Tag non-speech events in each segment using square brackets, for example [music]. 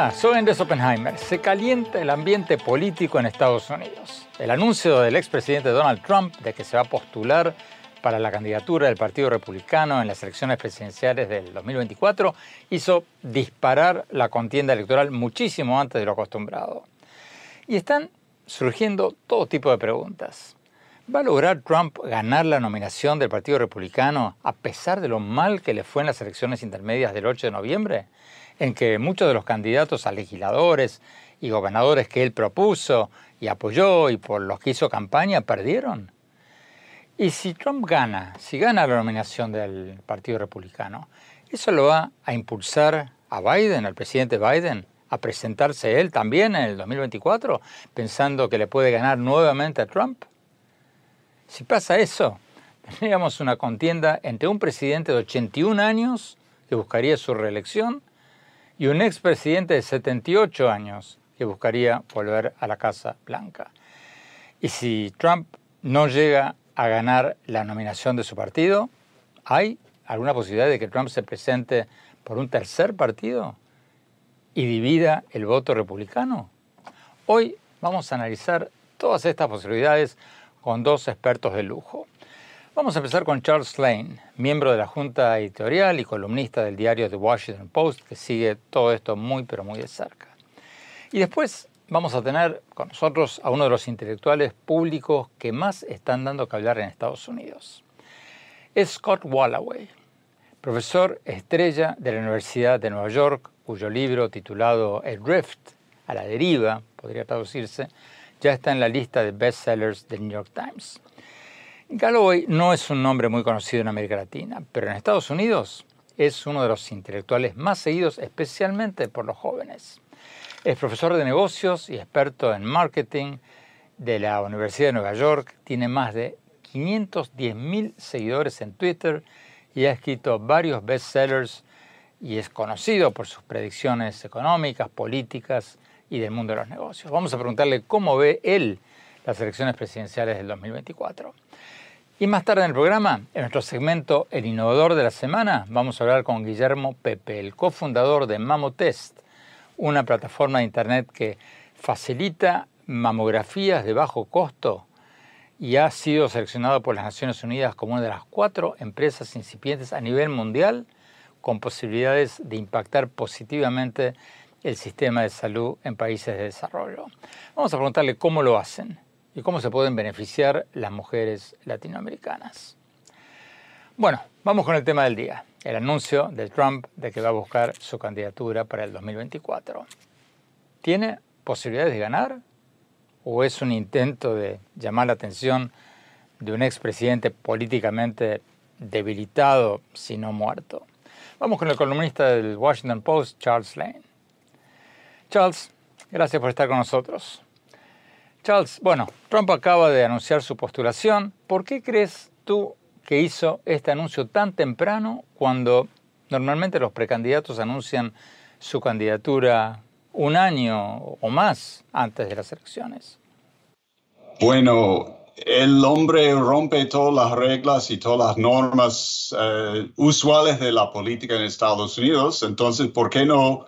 Hola, soy Andrés Oppenheimer. Se calienta el ambiente político en Estados Unidos. El anuncio del expresidente Donald Trump de que se va a postular para la candidatura del Partido Republicano en las elecciones presidenciales del 2024 hizo disparar la contienda electoral muchísimo antes de lo acostumbrado. Y están surgiendo todo tipo de preguntas. ¿Va a lograr Trump ganar la nominación del Partido Republicano a pesar de lo mal que le fue en las elecciones intermedias del 8 de noviembre? En que muchos de los candidatos a legisladores y gobernadores que él propuso y apoyó y por los que hizo campaña perdieron. Y si Trump gana, si gana la nominación del Partido Republicano, ¿eso lo va a impulsar a Biden, al presidente Biden, a presentarse él también en el 2024, pensando que le puede ganar nuevamente a Trump? Si pasa eso, tendríamos una contienda entre un presidente de 81 años que buscaría su reelección y un expresidente de 78 años que buscaría volver a la Casa Blanca. Y si Trump no llega a ganar la nominación de su partido, ¿hay alguna posibilidad de que Trump se presente por un tercer partido y divida el voto republicano? Hoy vamos a analizar todas estas posibilidades con dos expertos de lujo. Vamos a empezar con Charles Lane, miembro de la Junta Editorial y columnista del diario The Washington Post, que sigue todo esto muy pero muy de cerca. Y después vamos a tener con nosotros a uno de los intelectuales públicos que más están dando que hablar en Estados Unidos. Es Scott Walloway, profesor estrella de la Universidad de Nueva York, cuyo libro titulado El Drift, a la deriva, podría traducirse, ya está en la lista de bestsellers del New York Times. Galloway no es un nombre muy conocido en América Latina, pero en Estados Unidos es uno de los intelectuales más seguidos, especialmente por los jóvenes. Es profesor de negocios y experto en marketing de la Universidad de Nueva York. Tiene más de 510.000 seguidores en Twitter y ha escrito varios bestsellers y es conocido por sus predicciones económicas, políticas y del mundo de los negocios. Vamos a preguntarle cómo ve él las elecciones presidenciales del 2024. Y más tarde en el programa, en nuestro segmento El Innovador de la Semana, vamos a hablar con Guillermo Pepe, el cofundador de Mamotest, una plataforma de Internet que facilita mamografías de bajo costo y ha sido seleccionado por las Naciones Unidas como una de las cuatro empresas incipientes a nivel mundial con posibilidades de impactar positivamente el sistema de salud en países de desarrollo. Vamos a preguntarle cómo lo hacen y cómo se pueden beneficiar las mujeres latinoamericanas. Bueno, vamos con el tema del día el anuncio de Trump de que va a buscar su candidatura para el 2024. ¿Tiene posibilidades de ganar? ¿O es un intento de llamar la atención de un expresidente políticamente debilitado, si no muerto? Vamos con el columnista del Washington Post, Charles Lane. Charles, gracias por estar con nosotros. Charles, bueno, Trump acaba de anunciar su postulación. ¿Por qué crees tú que hizo este anuncio tan temprano cuando Normalmente los precandidatos anuncian su candidatura un año o más antes de las elecciones. Bueno, el hombre rompe todas las reglas y todas las normas eh, usuales de la política en Estados Unidos, entonces, ¿por qué no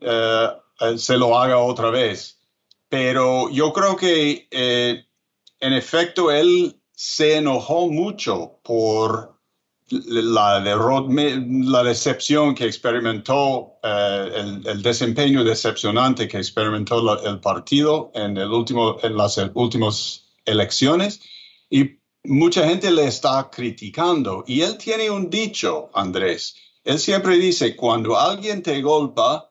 eh, eh, se lo haga otra vez? Pero yo creo que, en efecto, él se enojó mucho por la, la decepción que experimentó, el, desempeño decepcionante que experimentó el partido en, el último, en las últimos elecciones y mucha gente le está criticando. Y él tiene un dicho, Andrés. Él siempre dice, cuando alguien te golpea,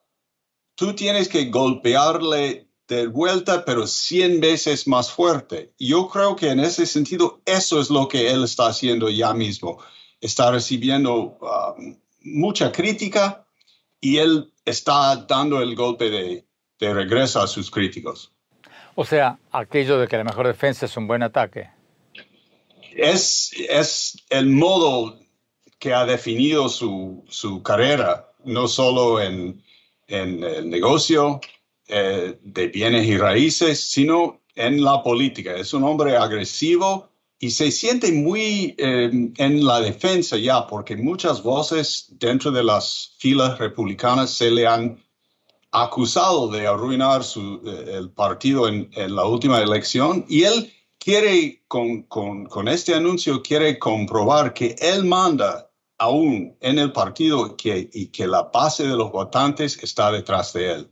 tú tienes que golpearle de vuelta, pero 100 veces más fuerte. Yo creo que en ese sentido, eso es lo que él está haciendo ya mismo. Está recibiendo um, mucha crítica y él está dando el golpe de, de regreso a sus críticos. O sea, aquello de que la mejor defensa es un buen ataque. Es, es el modo que ha definido su, su carrera, no solo en, en el negocio eh, de bienes y raíces, sino en la política. Es un hombre agresivo y se siente muy eh, en la defensa ya, porque muchas voces dentro de las filas republicanas se le han acusado de arruinar su, eh, el partido en, la última elección y él quiere, con, con, este anuncio, quiere comprobar que él manda aún en el partido y que la base de los votantes está detrás de él.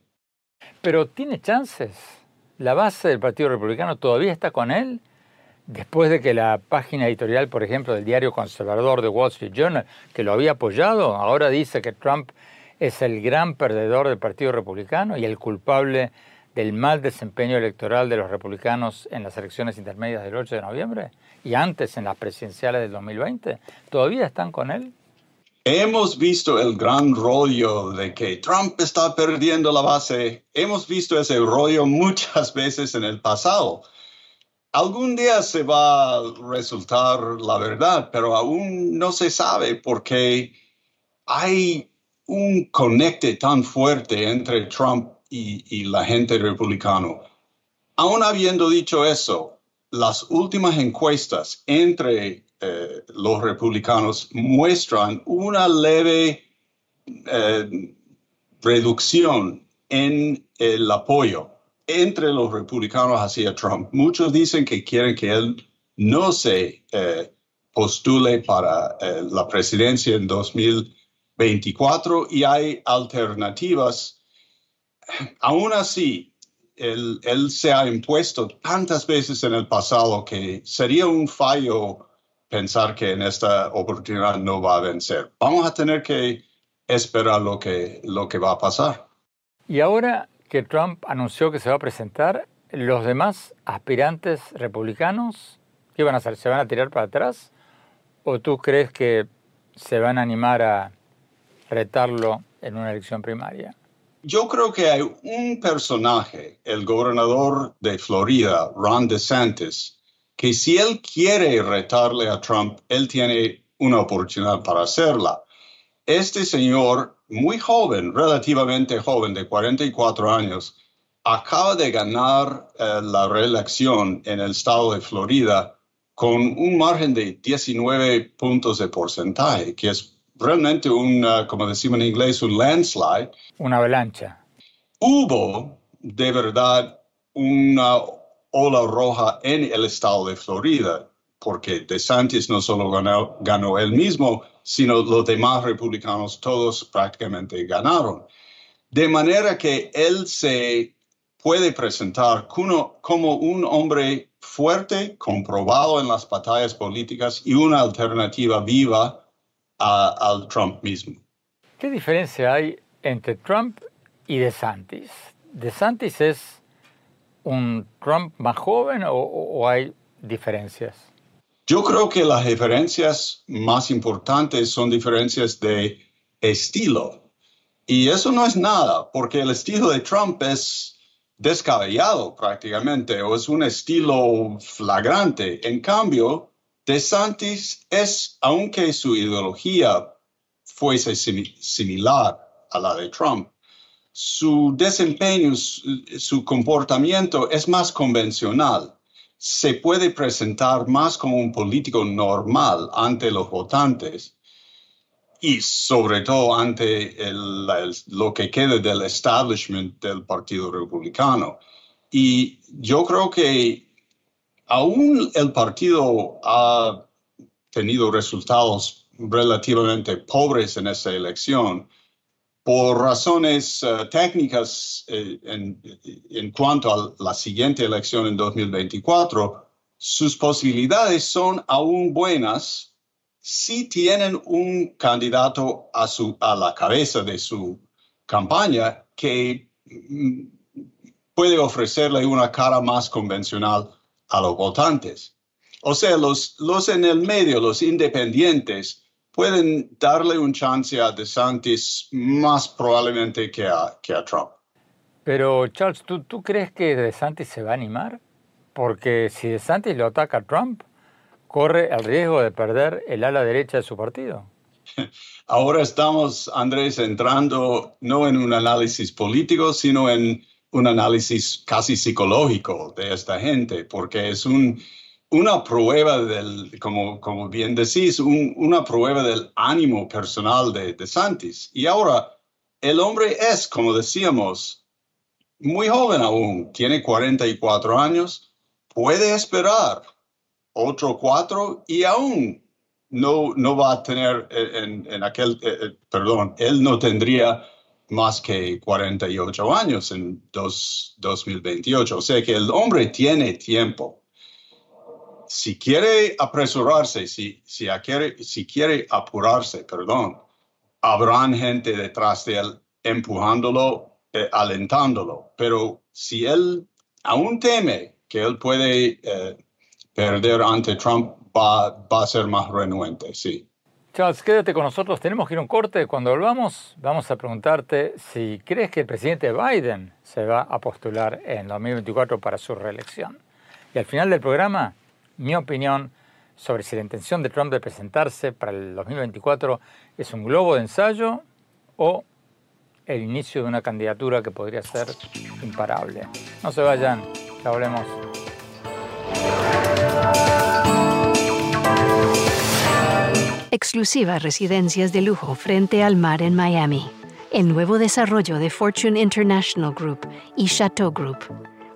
Pero tiene chances. La base del Partido Republicano todavía está con él. Después de que la página editorial, por ejemplo, del diario conservador de Wall Street Journal, que lo había apoyado, ahora dice que Trump es el gran perdedor del Partido Republicano y el culpable del mal desempeño electoral de los republicanos en las elecciones intermedias del 8 de noviembre y antes en las presidenciales del 2020? ¿Todavía están con él? Hemos visto el gran rollo de que Trump está perdiendo la base. Hemos visto ese rollo muchas [laughs] veces en el pasado. Algún día se va a resultar la verdad, pero aún no se sabe porque hay un conecte tan fuerte entre Trump y, la gente republicana. Aún habiendo dicho eso, las últimas encuestas entre eh, los republicanos muestran una leve eh, reducción en el apoyo entre los republicanos hacia Trump. Muchos dicen que quieren que él no se eh, postule para la presidencia en 2020 24 y hay alternativas. Aún así, él, se ha impuesto tantas veces en el pasado que sería un fallo pensar que en esta oportunidad no va a vencer. Vamos a tener que esperar lo que, lo que va a pasar. Y ahora que Trump anunció que se va a presentar, los demás aspirantes republicanos, ¿qué van a hacer? ¿Se van a tirar para atrás? ¿O tú crees que se van a animar a, retarlo en una elección primaria? Yo creo que hay un personaje, el gobernador de Florida, Ron DeSantis, que si él quiere retarle a Trump, él tiene una oportunidad para hacerla. Este señor, muy joven, relativamente joven, de 44 años, acaba de ganar eh, la reelección en el estado de Florida con un margen de 19 puntos de porcentaje, que es realmente un, como decimos en inglés, un landslide. Una avalancha. Hubo de verdad una ola roja en el estado de Florida, porque DeSantis no solo ganó, ganó él mismo, sino los demás republicanos todos prácticamente ganaron. De manera que él se puede presentar como, un hombre fuerte, comprobado en las batallas políticas y una alternativa viva al Trump mismo. ¿Qué diferencia hay entre Trump y DeSantis? ¿DeSantis es un Trump más joven o, hay diferencias? Yo creo que las diferencias más importantes son diferencias de estilo. Y eso no es nada, porque el estilo de Trump es descabellado prácticamente, o es un estilo flagrante. En cambio, DeSantis es, aunque su ideología fuese similar a la de Trump, su desempeño, su comportamiento es más convencional. Se puede presentar más como un político normal ante los votantes y sobre todo ante lo que queda del establishment del Partido Republicano. Y yo creo que aún el partido ha tenido resultados relativamente pobres en esta elección, por razones eh, técnicas eh, en, en, cuanto a la siguiente elección en 2024, sus posibilidades son aún buenas si tienen un candidato a, su, a la cabeza de su campaña que mm, puede ofrecerle una cara más convencional a los votantes. O sea, los, los en el medio, los independientes, pueden darle un chance a DeSantis más probablemente que a, que a Trump. Pero Charles, ¿tú, ¿tú crees que DeSantis se va a animar? Porque si DeSantis lo ataca a Trump, corre el riesgo de perder el ala derecha de su partido. [laughs] Ahora estamos, Andrés, entrando no en un análisis político, sino en un análisis casi psicológico de esta gente, porque es un, una prueba del, como, como bien decís, una prueba del ánimo personal de, de Santis. Y ahora, el hombre es, como decíamos, muy joven aún, tiene 44 años, puede esperar otro cuatro y aún no, no va a tener en, en aquel, eh, eh, perdón, él no tendría más que 48 años en dos, 2028. O sea que el hombre tiene tiempo. Si quiere apresurarse, si, si, quiere, si quiere apurarse, perdón, habrán gente detrás de él empujándolo, eh, alentándolo. Pero si él aún teme que él puede eh, perder ante Trump, va, va a ser más renuente, sí. Charles, quédate con nosotros. Tenemos que ir a un corte. Cuando volvamos, vamos a preguntarte si crees que el presidente Biden se va a postular en 2024 para su reelección. Y al final del programa, mi opinión sobre si la intención de Trump de presentarse para el 2024 es un globo de ensayo o el inicio de una candidatura que podría ser imparable. No se vayan, ya volvemos. exclusivas residencias de lujo frente al mar en Miami. El nuevo desarrollo de Fortune International Group y Chateau Group.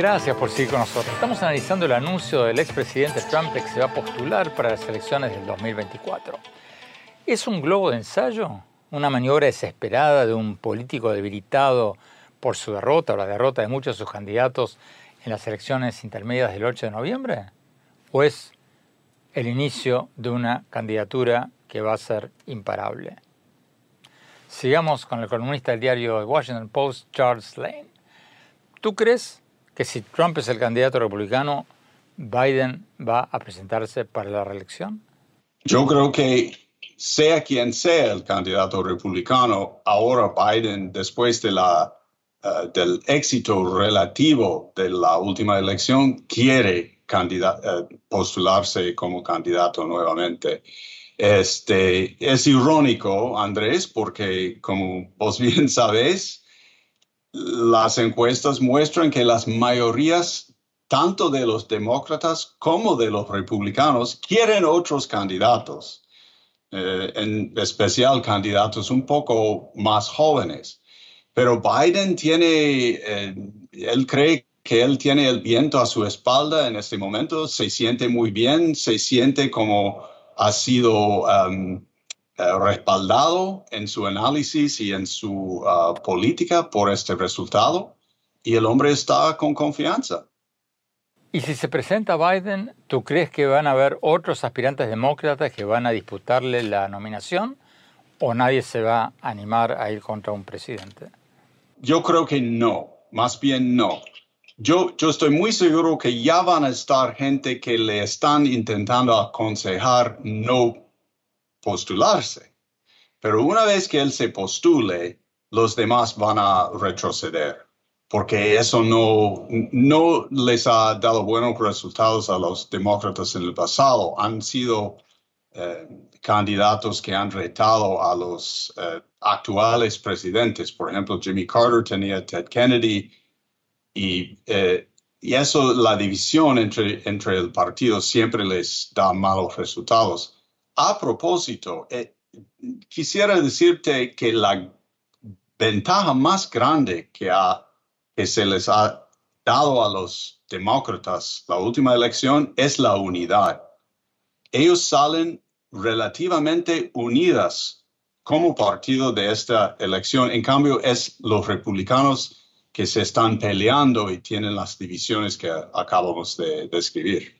Gracias por seguir con nosotros. Estamos analizando el anuncio del expresidente Trump que se va a postular para las elecciones del 2024. ¿Es un globo de ensayo? ¿Una maniobra desesperada de un político debilitado por su derrota o la derrota de muchos de sus candidatos en las elecciones intermedias del 8 de noviembre? ¿O es el inicio de una candidatura que va a ser imparable? Sigamos con el columnista del diario The Washington Post, Charles Lane. ¿Tú crees que si Trump es el candidato republicano, Biden va a presentarse para la reelección? Yo creo que sea quien sea el candidato republicano, ahora Biden, después de la eh, del éxito relativo de la última elección quiere uh, postularse como candidato nuevamente. Este, es irónico, Andrés, porque como vos [laughs] bien sabés, las encuestas muestran que las mayorías, tanto de los demócratas como de los republicanos, quieren otros candidatos, eh, en especial candidatos un poco más jóvenes. Pero Biden tiene, eh, él cree que él tiene el viento a su espalda en este momento, se siente muy bien, se siente como ha sido eh, respaldado en su análisis y en su uh, política por este resultado y el hombre está con confianza. Y si se presenta Biden, ¿tú crees que van a haber otros aspirantes demócratas que van a disputarle la nominación? ¿O nadie se va a animar a ir contra un presidente? Yo creo que no, más bien no. Yo, yo estoy muy seguro que ya van a estar gente que le están intentando aconsejar no postularse. Pero una vez que él se postule, los demás van a retroceder, porque eso no, no les ha dado buenos resultados a los demócratas en el pasado. Han sido eh, candidatos que han retado a los eh, actuales presidentes. Por ejemplo, Jimmy Carter tenía Ted Kennedy y, eh, y eso, la división entre, entre el partido siempre les da malos resultados. A propósito, quisiera decirte que la ventaja más grande que, que se les ha dado a los demócratas la última elección es la unidad ellos salen relativamente unidas como partido de esta elección. En cambio, es los republicanos que se están peleando y tienen las divisiones que acabamos de describir.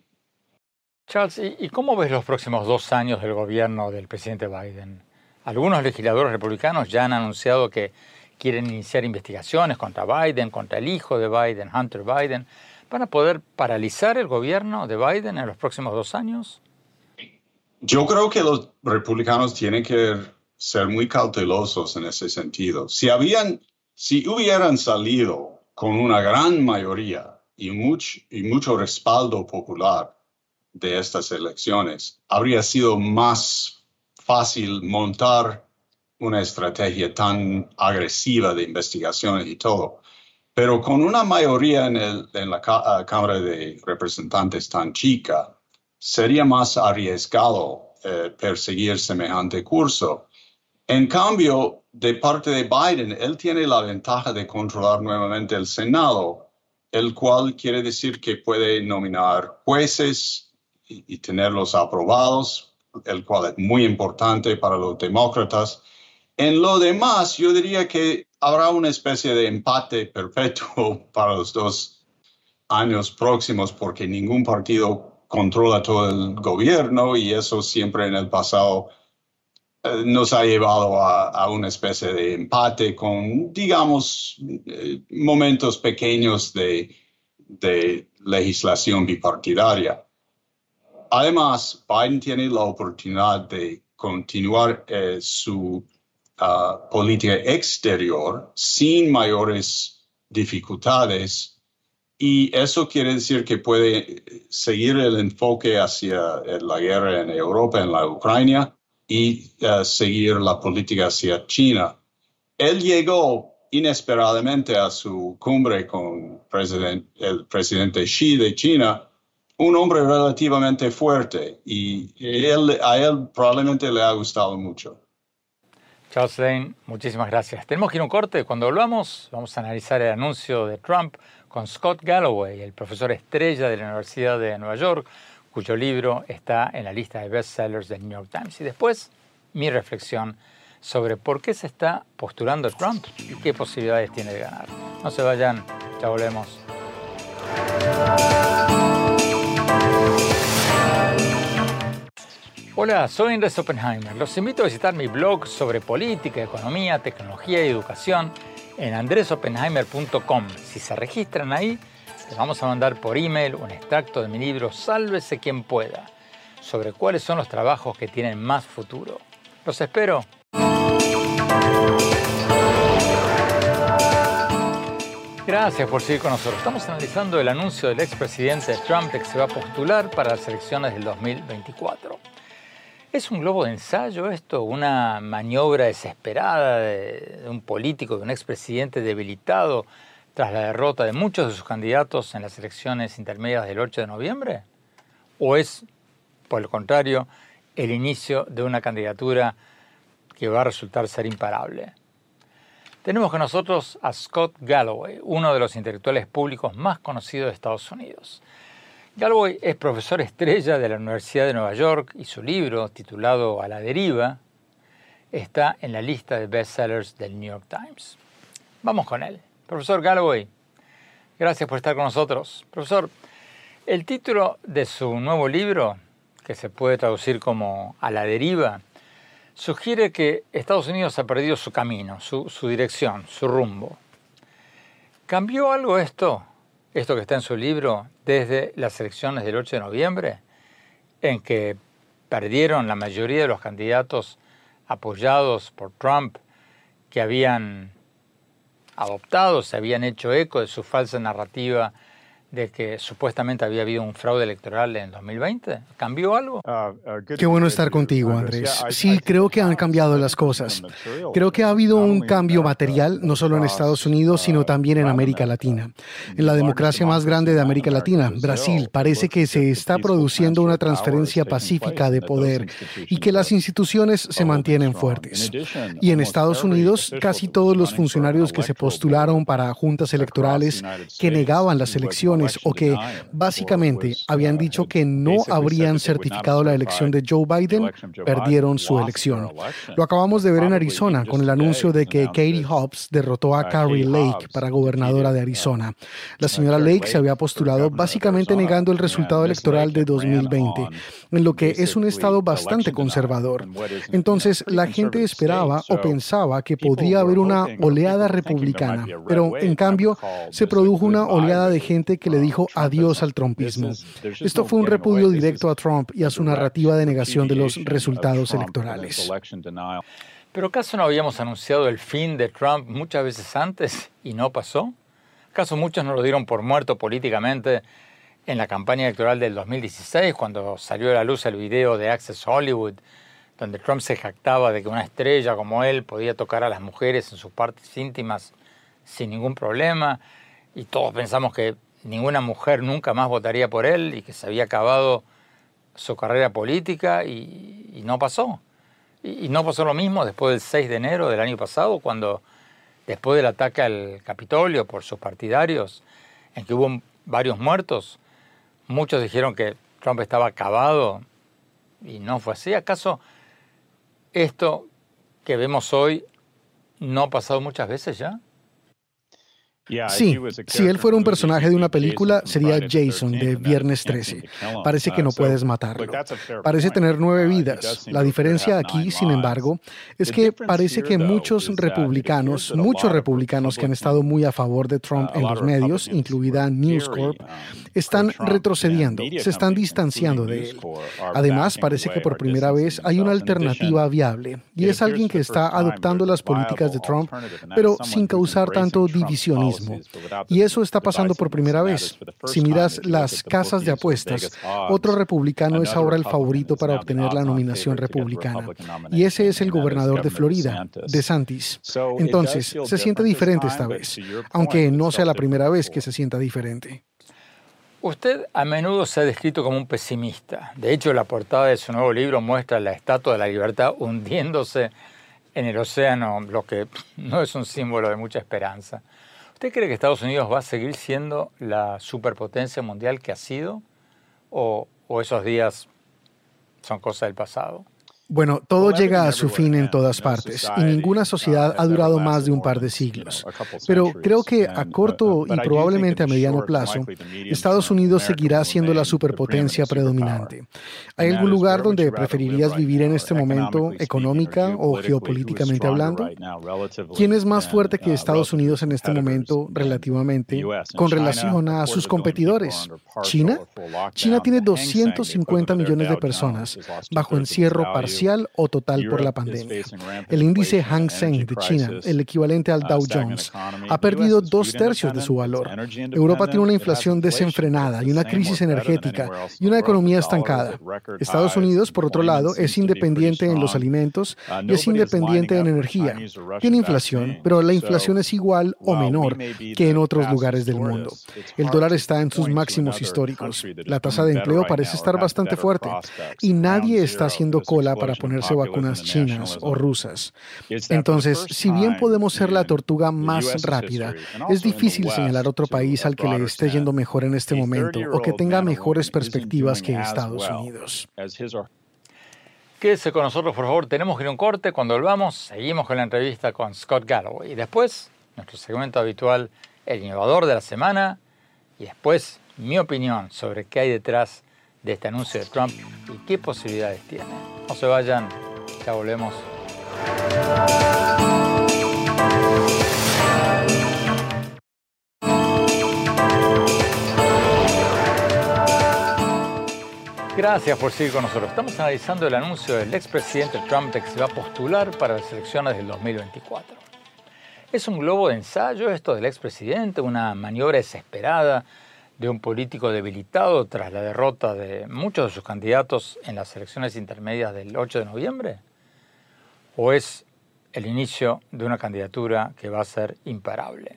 Charles, ¿y cómo ves los próximos dos años del gobierno del presidente Biden? Algunos legisladores republicanos ya han anunciado que quieren iniciar investigaciones contra Biden, contra el hijo de Biden, Hunter Biden. ¿Van a poder paralizar el gobierno de Biden en los próximos dos años? Yo creo que los republicanos tienen que ser muy cautelosos en ese sentido. Si habían, si hubieran salido con una gran mayoría y mucho, y mucho respaldo popular de estas elecciones, habría sido más fácil montar una estrategia tan agresiva de investigaciones y todo. Pero con una mayoría en, el, en la Cámara de Representantes tan chica, sería más arriesgado eh, perseguir semejante curso. En cambio, de parte de Biden, él tiene la ventaja de controlar nuevamente el Senado, el cual quiere decir que puede nominar jueces y, y tenerlos aprobados, el cual es muy importante para los demócratas. En lo demás, yo diría que habrá una especie de empate perpetuo [laughs] para los dos años próximos porque ningún partido controla todo el gobierno y eso siempre en el pasado eh, nos ha llevado a, una especie de empate con, digamos, eh, momentos pequeños de, legislación bipartidaria. Además, Biden tiene la oportunidad de continuar eh, su ah, política exterior sin mayores dificultades y eso quiere decir que puede seguir el enfoque hacia la guerra en Europa, en la Ucrania, y eh, seguir la política hacia China. Él llegó inesperadamente a su cumbre con el presidente Xi de China, un hombre relativamente fuerte, y a él probablemente le ha gustado mucho. Charles Lane, muchísimas gracias. Tenemos que ir a un corte. Cuando volvamos, vamos a analizar el anuncio de Trump con Scott Galloway, el profesor estrella de la Universidad de Nueva York, cuyo libro está en la lista de bestsellers del New York Times. Y después, mi reflexión sobre por qué se está postulando Trump y qué posibilidades tiene de ganar. No se vayan, ya volvemos. Hola, soy Andrés Oppenheimer. Los invito a visitar mi blog sobre política, economía, tecnología y educación en andresoppenheimer.com. Si se registran ahí, les vamos a mandar por email un extracto de mi libro Sálvese quien pueda, sobre cuáles son los trabajos que tienen más futuro. Los espero. Gracias por seguir con nosotros. Estamos analizando el anuncio del expresidente Trump de que se va a postular para las elecciones del 2024. ¿Es un globo de ensayo esto? ¿Una maniobra desesperada de, un político, de un expresidente debilitado tras la derrota de muchos de sus candidatos en las elecciones intermedias del 8 de noviembre? ¿O es, por el contrario, el inicio de una candidatura que va a resultar ser imparable? Tenemos con nosotros a Scott Galloway, uno de los intelectuales públicos más conocidos de Estados Unidos. Galloway es profesor estrella de la Universidad de Nueva York y su libro, titulado A la deriva, está en la lista de bestsellers del New York Times. Vamos con él. Profesor Galloway, gracias por estar con nosotros. Profesor, el título de su nuevo libro, que se puede traducir como A la deriva, sugiere que Estados Unidos ha perdido su camino, su, su dirección, su rumbo. ¿Cambió algo esto, esto que está en su libro, desde las elecciones del 8 de noviembre, en que perdieron la mayoría de los candidatos apoyados por Trump que habían adoptado, se habían hecho eco de su falsa narrativa de que supuestamente había habido un fraude electoral en 2020? ¿Cambió algo? Ah, ah, Qué bueno estar contigo, Andrés. Sí, creo que han cambiado las cosas. Creo que ha habido un cambio material, no solo en Estados Unidos, sino también en América Latina. En la democracia más grande de América Latina, Brasil, parece que se está produciendo una transferencia pacífica de poder y que las instituciones se mantienen fuertes. Y en Estados Unidos, casi todos los funcionarios que se postularon para juntas electorales que negaban las elecciones o que básicamente habían dicho que no habrían certificado la elección de Joe Biden, perdieron su elección. Lo acabamos de ver en Arizona con el anuncio de que Katie Hobbs derrotó a Carrie Lake para gobernadora de Arizona. La señora Lake se había postulado básicamente negando el resultado electoral de 2020, en lo que es un estado bastante conservador. Entonces, la gente esperaba o pensaba que podría haber una oleada republicana, pero en cambio se produjo una oleada de gente que le dijo adiós al trumpismo. Esto fue un repudio directo a Trump y a su narrativa de negación de los resultados electorales. ¿Pero acaso no habíamos anunciado el fin de Trump muchas veces antes y no pasó? ¿Acaso muchos no lo dieron por muerto políticamente en la campaña electoral del 2016, cuando salió a la luz el video de Access Hollywood, donde Trump se jactaba de que una estrella como él podía tocar a las mujeres en sus partes íntimas sin ningún problema? Y todos pensamos que ninguna mujer nunca más votaría por él y que se había acabado su carrera política y, no pasó. Y, no pasó lo mismo después del 6 de enero del año pasado, cuando después del ataque al Capitolio por sus partidarios, en que hubo varios muertos, muchos dijeron que Trump estaba acabado y no fue así. ¿Acaso esto que vemos hoy no ha pasado muchas veces ya? Sí, si él fuera un personaje de una película, sería Jason de Viernes 13. Parece que no puedes matarlo. Parece tener nueve vidas. La diferencia aquí, sin embargo, es que parece que muchos republicanos, muchos republicanos que han estado muy a favor de Trump en los medios, incluida News Corp, están retrocediendo, se están distanciando de él. Además, parece que por primera vez hay una alternativa viable y es alguien que está adoptando las políticas de Trump, pero sin causar tanto divisionismo y eso está pasando por primera vez. Si miras las casas de apuestas, otro republicano es ahora el favorito para obtener la nominación republicana. Y ese es el gobernador de Florida, DeSantis. Entonces, se siente diferente esta vez, aunque no sea la primera vez que se sienta diferente. Usted a menudo se ha descrito como un pesimista. De hecho, la portada de su nuevo libro muestra la Estatua de la Libertad hundiéndose en el océano, lo que no es un símbolo de mucha esperanza. ¿Usted cree que Estados Unidos va a seguir siendo la superpotencia mundial que ha sido? ¿O, esos días son cosas del pasado? Bueno, todo llega a su fin en todas partes y ninguna sociedad ha durado más de un par de siglos. Pero creo que a corto y probablemente a mediano plazo, Estados Unidos seguirá siendo la superpotencia predominante. ¿Hay algún lugar donde preferirías vivir en este momento, económica o geopolíticamente hablando? ¿Quién es más fuerte que Estados Unidos en este momento relativamente con relación a sus competidores? ¿China? China tiene 250 millones de personas bajo encierro parcial o total por la pandemia. El índice Hang Seng de China, el equivalente al Dow Jones, ha perdido dos tercios de su valor. Europa tiene una inflación desenfrenada y una crisis energética y una economía estancada. Estados Unidos, por otro lado, es independiente en los alimentos uh, y es independiente en energía. Tiene inflación, pero la inflación es igual o menor que en otros lugares del mundo. El dólar está en sus máximos históricos. La tasa de empleo parece estar bastante fuerte y nadie está haciendo cola para ponerse vacunas chinas o rusas. Entonces, si bien podemos ser la tortuga más rápida, es difícil señalar otro país al que le esté yendo mejor en este momento o que tenga mejores perspectivas que Estados Unidos. Quédese con nosotros, por favor. Tenemos que ir a un corte. Cuando volvamos, seguimos con la entrevista con Scott Galloway. Y después, nuestro segmento habitual, El innovador de la semana. Y después, mi opinión sobre qué hay detrás de este anuncio de Trump y qué posibilidades tiene. No se vayan, Ya volvemos. Gracias por seguir con nosotros. Estamos analizando el anuncio del expresidente Trump de que se va a postular para las elecciones del 2024. ¿Es un globo de ensayo esto del expresidente, una maniobra desesperada de un político debilitado tras la derrota de muchos de sus candidatos en las elecciones intermedias del 8 de noviembre? ¿O es el inicio de una candidatura que va a ser imparable?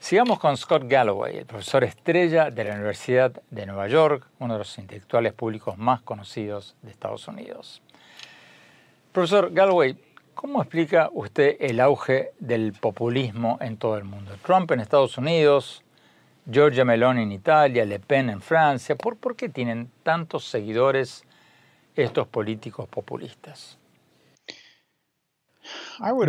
Sigamos con Scott Galloway, el profesor estrella de la Universidad de Nueva York, uno de los intelectuales públicos más conocidos de Estados Unidos. Profesor Galloway, ¿cómo explica usted el auge del populismo en todo el mundo? Trump en Estados Unidos, Giorgia Meloni en Italia, Le Pen en Francia. ¿Por, ¿Por qué tienen tantos seguidores estos políticos populistas?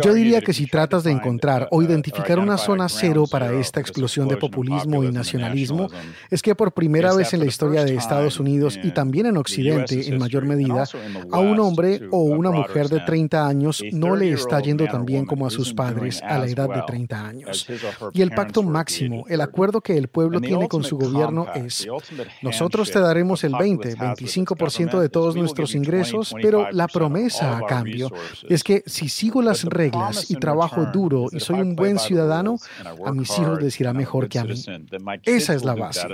Yo diría que si tratas de encontrar o identificar una zona cero para esta explosión de populismo y nacionalismo, es que por primera vez en la historia de Estados Unidos y también en Occidente en mayor medida, a un hombre o una mujer de 30 años no le está yendo tan bien como a sus padres a la edad de 30 años. Y el pacto máximo, el acuerdo que el pueblo tiene con su gobierno es, nosotros te daremos el 20, 25% de todos nuestros ingresos, pero la promesa a cambio es que si sigo las reglas y trabajo duro y soy un buen ciudadano, a mis hijos les irá mejor que a mí. Esa es la base.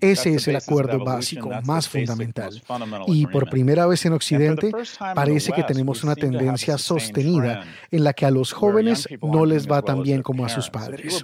Ese es el acuerdo básico más fundamental. Y por primera vez en Occidente parece que tenemos una tendencia sostenida en la que a los jóvenes no les va tan bien como a sus padres.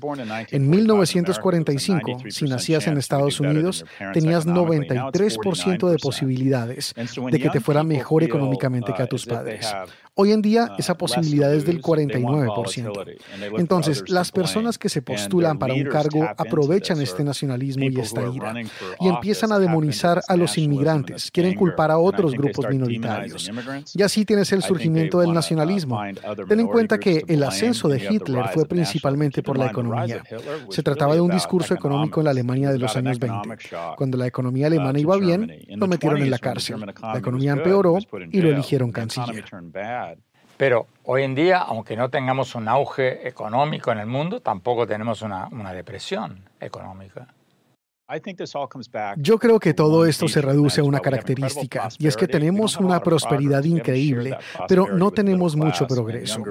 En 1945, si nacías en Estados Unidos, tenías 93% de posibilidades de que te fuera mejor económicamente que a tus padres. Hoy en día esa posibilidad es del 49%. Entonces, las personas que se postulan para un cargo aprovechan este nacionalismo y esta ira y empiezan a demonizar a los inmigrantes, quieren culpar a otros grupos minoritarios. Y así tienes el surgimiento del nacionalismo. Ten en cuenta que el ascenso de Hitler fue principalmente por la economía. Se trataba de un discurso económico en la Alemania de los años 20. Cuando la economía alemana iba bien, lo metieron en la cárcel. La economía empeoró y lo eligieron canciller. Pero hoy en día, aunque no tengamos un auge económico en el mundo, tampoco tenemos una, una depresión económica. Yo creo que todo esto se reduce a una característica, y es que tenemos una prosperidad increíble, pero no tenemos mucho progreso.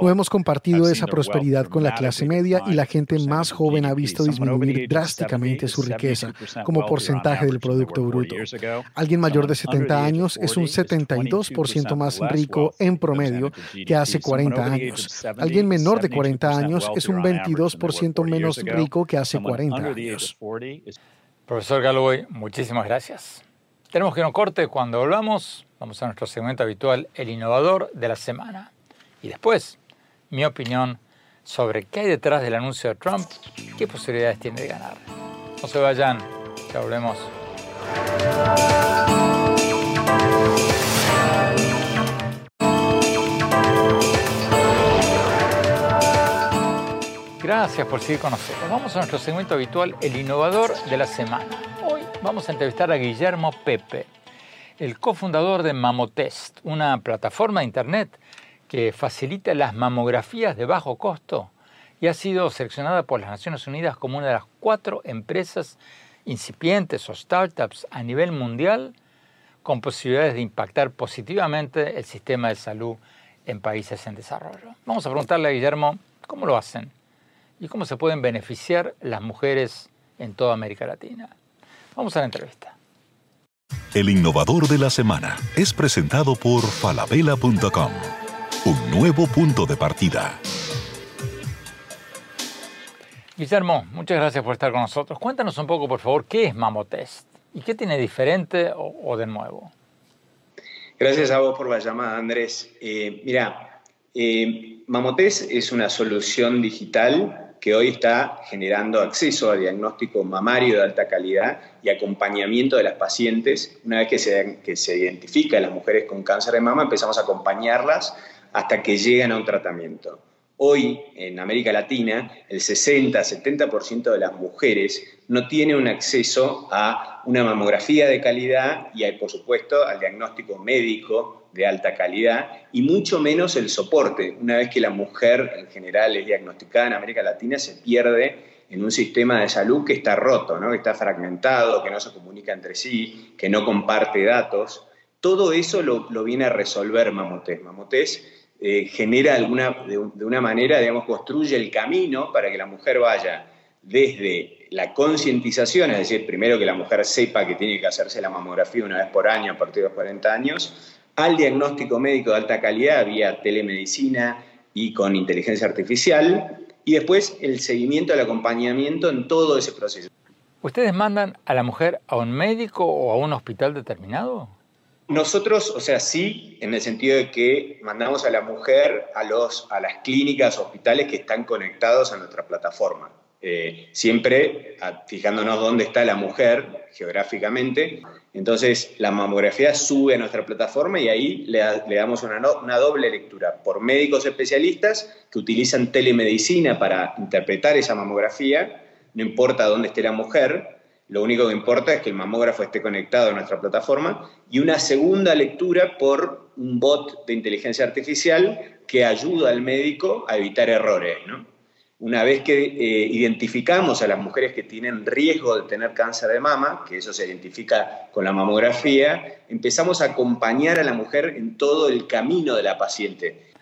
No hemos compartido esa prosperidad con la clase media y la gente más joven ha visto disminuir drásticamente su riqueza como porcentaje del Producto Bruto. Alguien mayor de 70 años es un 72% más rico en promedio que hace 40 años. Alguien menor de 40 años es un 22% menos rico que hace 40 años. Profesor Galloway, muchísimas gracias. Tenemos que un corte. Cuando volvamos, vamos a nuestro segmento habitual, el innovador de la semana. Y después, mi opinión sobre qué hay detrás del anuncio de Trump y qué posibilidades tiene de ganar. No se vayan, ya volvemos. Gracias por seguir con nosotros. Vamos a nuestro segmento habitual, el innovador de la semana. Hoy vamos a entrevistar a Guillermo Pepe, el cofundador de Mamotest, una plataforma de Internet que facilita las mamografías de bajo costo y ha sido seleccionada por las Naciones Unidas como una de las cuatro empresas incipientes o startups a nivel mundial con posibilidades de impactar positivamente el sistema de salud en países en desarrollo. Vamos a preguntarle a Guillermo cómo lo hacen y cómo se pueden beneficiar las mujeres en toda América Latina. Vamos a la entrevista. El innovador de la semana es presentado por falabella.com, un nuevo punto de partida. Guillermo, muchas gracias por estar con nosotros. Cuéntanos un poco, por favor, qué es Mamotest y qué tiene diferente o, de nuevo. Gracias a vos por la llamada, Andrés. Eh, mira, eh, Mamotest es una solución digital que hoy está generando acceso a diagnóstico mamario de alta calidad y acompañamiento de las pacientes. Una vez que se, que identifica a las mujeres con cáncer de mama, empezamos a acompañarlas hasta que llegan a un tratamiento. Hoy en América Latina el 60-70% de las mujeres no tiene un acceso a una mamografía de calidad y por supuesto al diagnóstico médico de alta calidad y mucho menos el soporte. Una vez que la mujer en general es diagnosticada en América Latina se pierde en un sistema de salud que está roto, ¿no? que está fragmentado, que no se comunica entre sí, que no comparte datos. Todo eso lo, viene a resolver Mamotés. Mamotés eh, genera alguna, de, una manera, digamos, construye el camino para que la mujer vaya desde la concientización, es decir, primero que la mujer sepa que tiene que hacerse la mamografía una vez por año a partir de los 40 años, al diagnóstico médico de alta calidad vía telemedicina y con inteligencia artificial, y después el seguimiento, el acompañamiento en todo ese proceso. ¿Ustedes mandan a la mujer a un médico o a un hospital determinado? Nosotros, o sea, sí, en el sentido de que mandamos a la mujer a, los, a las clínicas, hospitales que están conectados a nuestra plataforma. Eh, siempre fijándonos dónde está la mujer geográficamente. Entonces, la mamografía sube a nuestra plataforma y ahí le, damos una, una, doble lectura por médicos especialistas que utilizan telemedicina para interpretar esa mamografía, no importa dónde esté la mujer, lo único que importa es que el mamógrafo esté conectado a nuestra plataforma y una segunda lectura por un bot de inteligencia artificial que ayuda al médico a evitar errores. Una vez que eh, identificamos a las mujeres que tienen riesgo de tener cáncer de mama, que eso se identifica con la mamografía, empezamos a acompañar a la mujer en todo el camino de la paciente.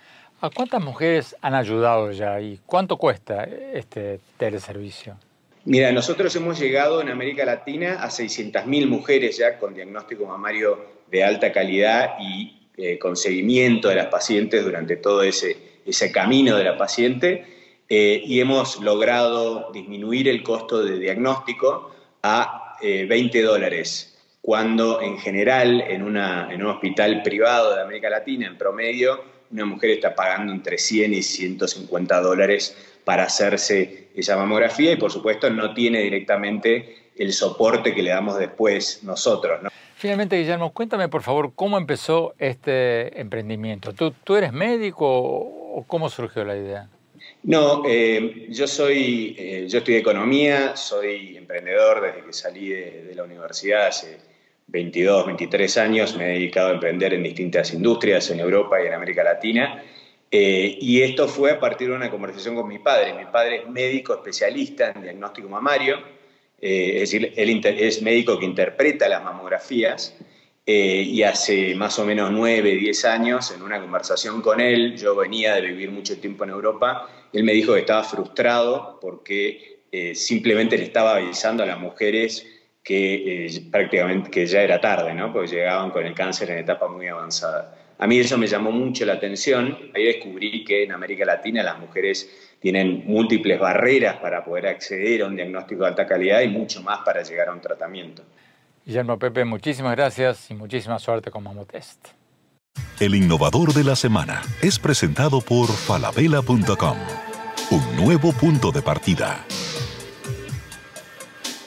¿A cuántas mujeres han ayudado ya y cuánto cuesta este teleservicio? Mira, nosotros hemos llegado en América Latina a 600.000 mujeres ya con diagnóstico mamario de alta calidad y eh, con seguimiento de las pacientes durante todo ese, ese camino de la paciente eh, y hemos logrado disminuir el costo de diagnóstico a 20 eh, dólares, cuando en general en, un hospital privado de América Latina, en promedio, una mujer está pagando entre 100 y 150 dólares para hacerse esa mamografía y por supuesto no tiene directamente el soporte que le damos después nosotros. Finalmente, Guillermo, cuéntame por favor cómo empezó este emprendimiento. ¿Tú, tú eres médico o cómo surgió la idea? No, eh, yo soy, eh, yo estudié economía, soy emprendedor desde que salí de, la universidad hace 22, 23 años, me he dedicado a emprender en distintas industrias en Europa y en América Latina eh, y esto fue a partir de una conversación con mi padre. Mi padre es médico especialista en diagnóstico mamario, eh, es decir, él es médico que interpreta las mamografías. Eh, y hace más o menos nueve, diez años, en una conversación con él, yo venía de vivir mucho tiempo en Europa, él me dijo que estaba frustrado porque simplemente le estaba avisando a las mujeres que prácticamente que ya era tarde, ¿no? porque llegaban con el cáncer en etapa muy avanzada. A mí eso me llamó mucho la atención. Ahí descubrí que en América Latina las mujeres tienen múltiples barreras para poder acceder a un diagnóstico de alta calidad y mucho más para llegar a un tratamiento. Guillermo Pepe, muchísimas gracias y muchísima suerte con Mamotest. El innovador de la semana es presentado por falabella.com, un nuevo punto de partida.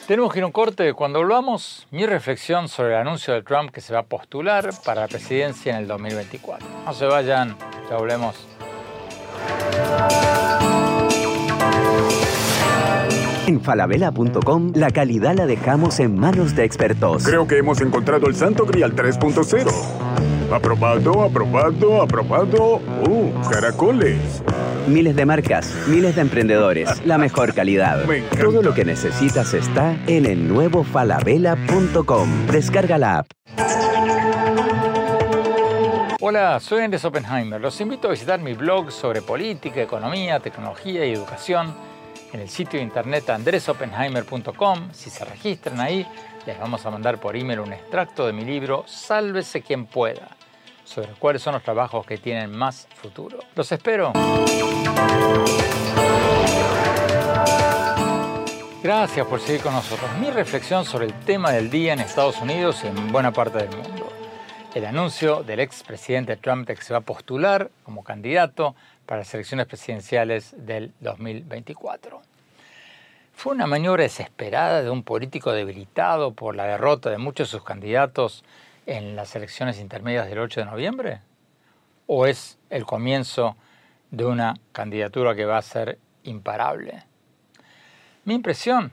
Tenemos que ir a un corte. Cuando volvamos, mi reflexión sobre el anuncio de Trump que se va a postular para la presidencia en el 2024. No se vayan, ya volvemos. En falabella.com la calidad la dejamos en manos de expertos. Creo que hemos encontrado el santo grial 3.0. Aprobado, aprobado, aprobado. ¡Uh, caracoles! Miles de marcas, miles de emprendedores, la mejor calidad. [laughs] Todo lo que necesitas está en el nuevo falabella.com. Descarga la app. Hola, soy Andrés Oppenheimer. Los invito a visitar mi blog sobre política, economía, tecnología y educación en el sitio de internet andresoppenheimer.com. Si se registran ahí, les vamos a mandar por email un extracto de mi libro Sálvese quien pueda sobre cuáles son los trabajos que tienen más futuro. Los espero. Gracias por seguir con nosotros. Mi reflexión sobre el tema del día en Estados Unidos y en buena parte del mundo. El anuncio del expresidente Trump de que se va a postular como candidato para las elecciones presidenciales del 2024. ¿Fue una maniobra desesperada de un político debilitado por la derrota de muchos de sus candidatos en las elecciones intermedias del 8 de noviembre? ¿O es el comienzo de una candidatura que va a ser imparable. Mi impresión,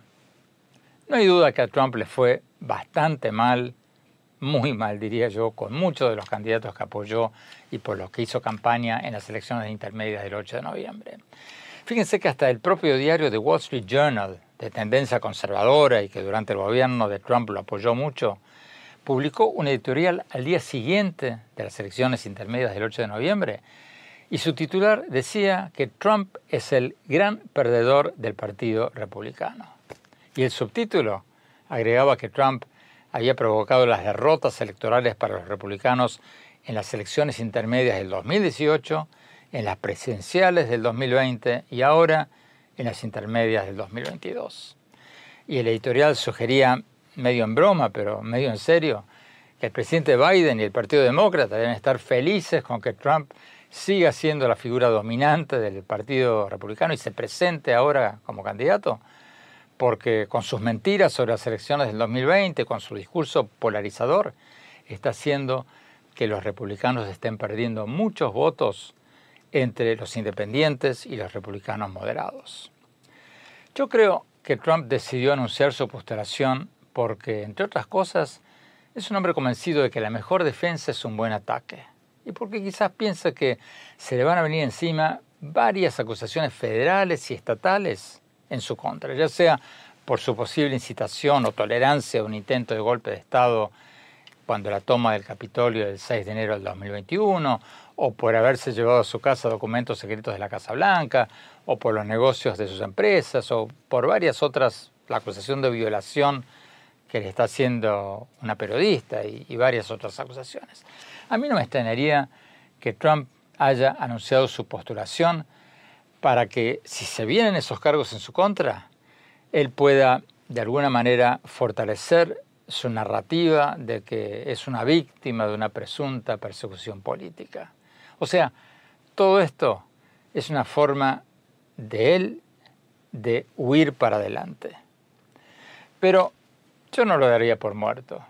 no hay duda que a Trump le fue bastante mal, muy mal diría yo, con muchos de los candidatos que apoyó y por los que hizo campaña en las elecciones intermedias del 8 de noviembre. Fíjense que hasta el propio diario The Wall Street Journal, de tendencia conservadora y que durante el gobierno de Trump lo apoyó mucho, publicó un editorial al día siguiente de las elecciones intermedias del 8 de noviembre y su titular decía que Trump es el gran perdedor del Partido Republicano. Y el subtítulo agregaba que Trump había provocado las derrotas electorales para los republicanos en las elecciones intermedias del 2018, en las presidenciales del 2020 y ahora en las intermedias del 2022. Y el editorial sugería, medio en broma, pero medio en serio, que el presidente Biden y el Partido Demócrata deben estar felices con que Trump siga siendo la figura dominante del Partido Republicano y se presente ahora como candidato, porque con sus mentiras sobre las elecciones del 2020, con su discurso polarizador, está haciendo que los republicanos estén perdiendo muchos votos entre los independientes y los republicanos moderados. Yo creo que Trump decidió anunciar su postulación porque, entre otras cosas, es un hombre convencido de que la mejor defensa es un buen ataque y porque quizás piensa que se le van a venir encima varias acusaciones federales y estatales en su contra, ya sea por su posible incitación o tolerancia a un intento de golpe de Estado cuando la toma del Capitolio del 6 de enero del 2021, o por haberse llevado a su casa documentos secretos de la Casa Blanca, o por los negocios de sus empresas, o por varias otras, la acusación de violación que le está haciendo una periodista y, y varias otras acusaciones. A mí no me extrañaría que Trump haya anunciado su postulación para que, si se vienen esos cargos en su contra, él pueda de alguna manera fortalecer su narrativa de que es una víctima de una presunta persecución política. O sea, todo esto es una forma de él de huir para adelante. Pero yo no lo daría por muerto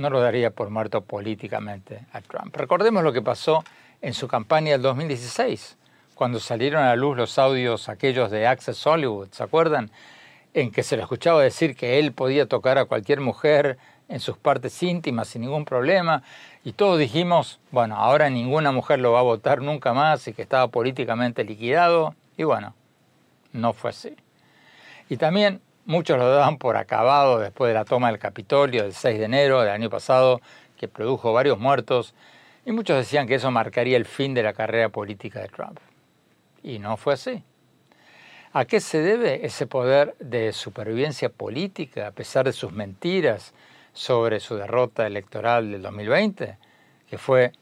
no lo daría por muerto políticamente a Trump. Recordemos lo que pasó en su campaña del 2016, cuando salieron a la luz los audios aquellos de Access Hollywood, ¿se acuerdan? En que se le escuchaba decir que él podía tocar a cualquier mujer en sus partes íntimas sin ningún problema, y todos dijimos, bueno, ahora ninguna mujer lo va a votar nunca más y que estaba políticamente liquidado, y bueno, no fue así. Y también Muchos lo daban por acabado después de la toma del Capitolio del 6 de enero del año pasado, que produjo varios muertos, y muchos decían que eso marcaría el fin de la carrera política de Trump. Y no fue así. ¿A qué se debe ese poder de supervivencia política a pesar de sus mentiras sobre su derrota electoral del 2020, que fue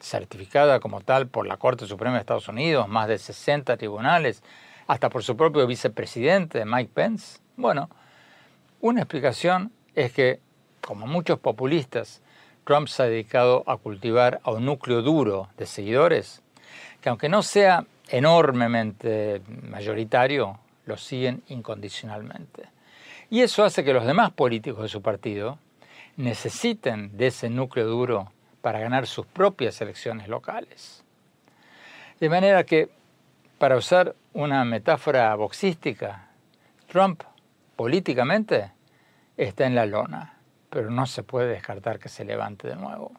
certificada como tal por la Corte Suprema de Estados Unidos, más de 60 tribunales, hasta por su propio vicepresidente, Mike Pence? Bueno, una explicación es que, como muchos populistas, Trump se ha dedicado a cultivar a un núcleo duro de seguidores que aunque no sea enormemente mayoritario, lo siguen incondicionalmente. Y eso hace que los demás políticos de su partido necesiten de ese núcleo duro para ganar sus propias elecciones locales. De manera que, para usar una metáfora boxística, Trump políticamente está en la lona, pero no se puede descartar que se levante de nuevo.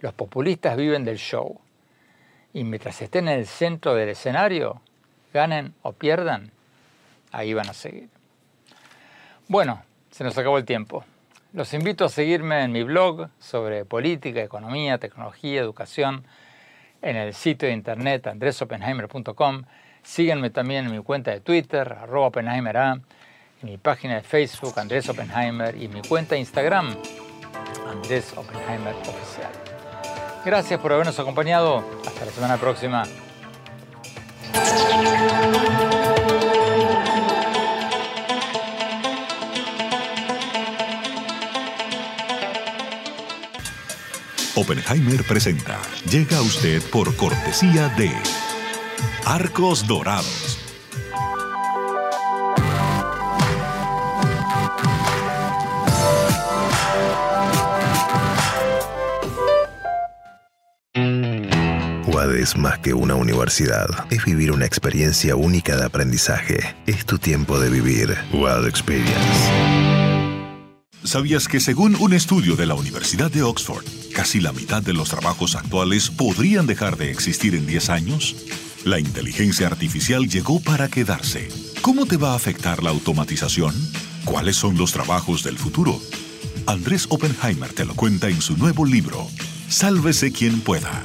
Los populistas viven del show y mientras estén en el centro del escenario, ganen o pierdan, ahí van a seguir. Bueno, se nos acabó el tiempo. Los invito a seguirme en mi blog sobre política, economía, tecnología, educación, en el sitio de internet andresopenheimer.com. Síguenme también en mi cuenta de Twitter, arroba Oppenheimer mi página de Facebook, Andrés Oppenheimer, y mi cuenta de Instagram, Andrés Oppenheimer Oficial. Gracias por habernos acompañado. Hasta la semana próxima. Oppenheimer presenta. Llega a usted por cortesía de Arcos Dorados es más que una universidad. Es vivir una experiencia única de aprendizaje. Es tu tiempo de vivir. WAD Experience. ¿Sabías que según un estudio de la Universidad de Oxford, casi la mitad de los trabajos actuales podrían dejar de existir en 10 años? La inteligencia artificial llegó para quedarse. ¿Cómo te va a afectar la automatización? ¿Cuáles son los trabajos del futuro? Andrés Oppenheimer te lo cuenta en su nuevo libro, Sálvese quien pueda.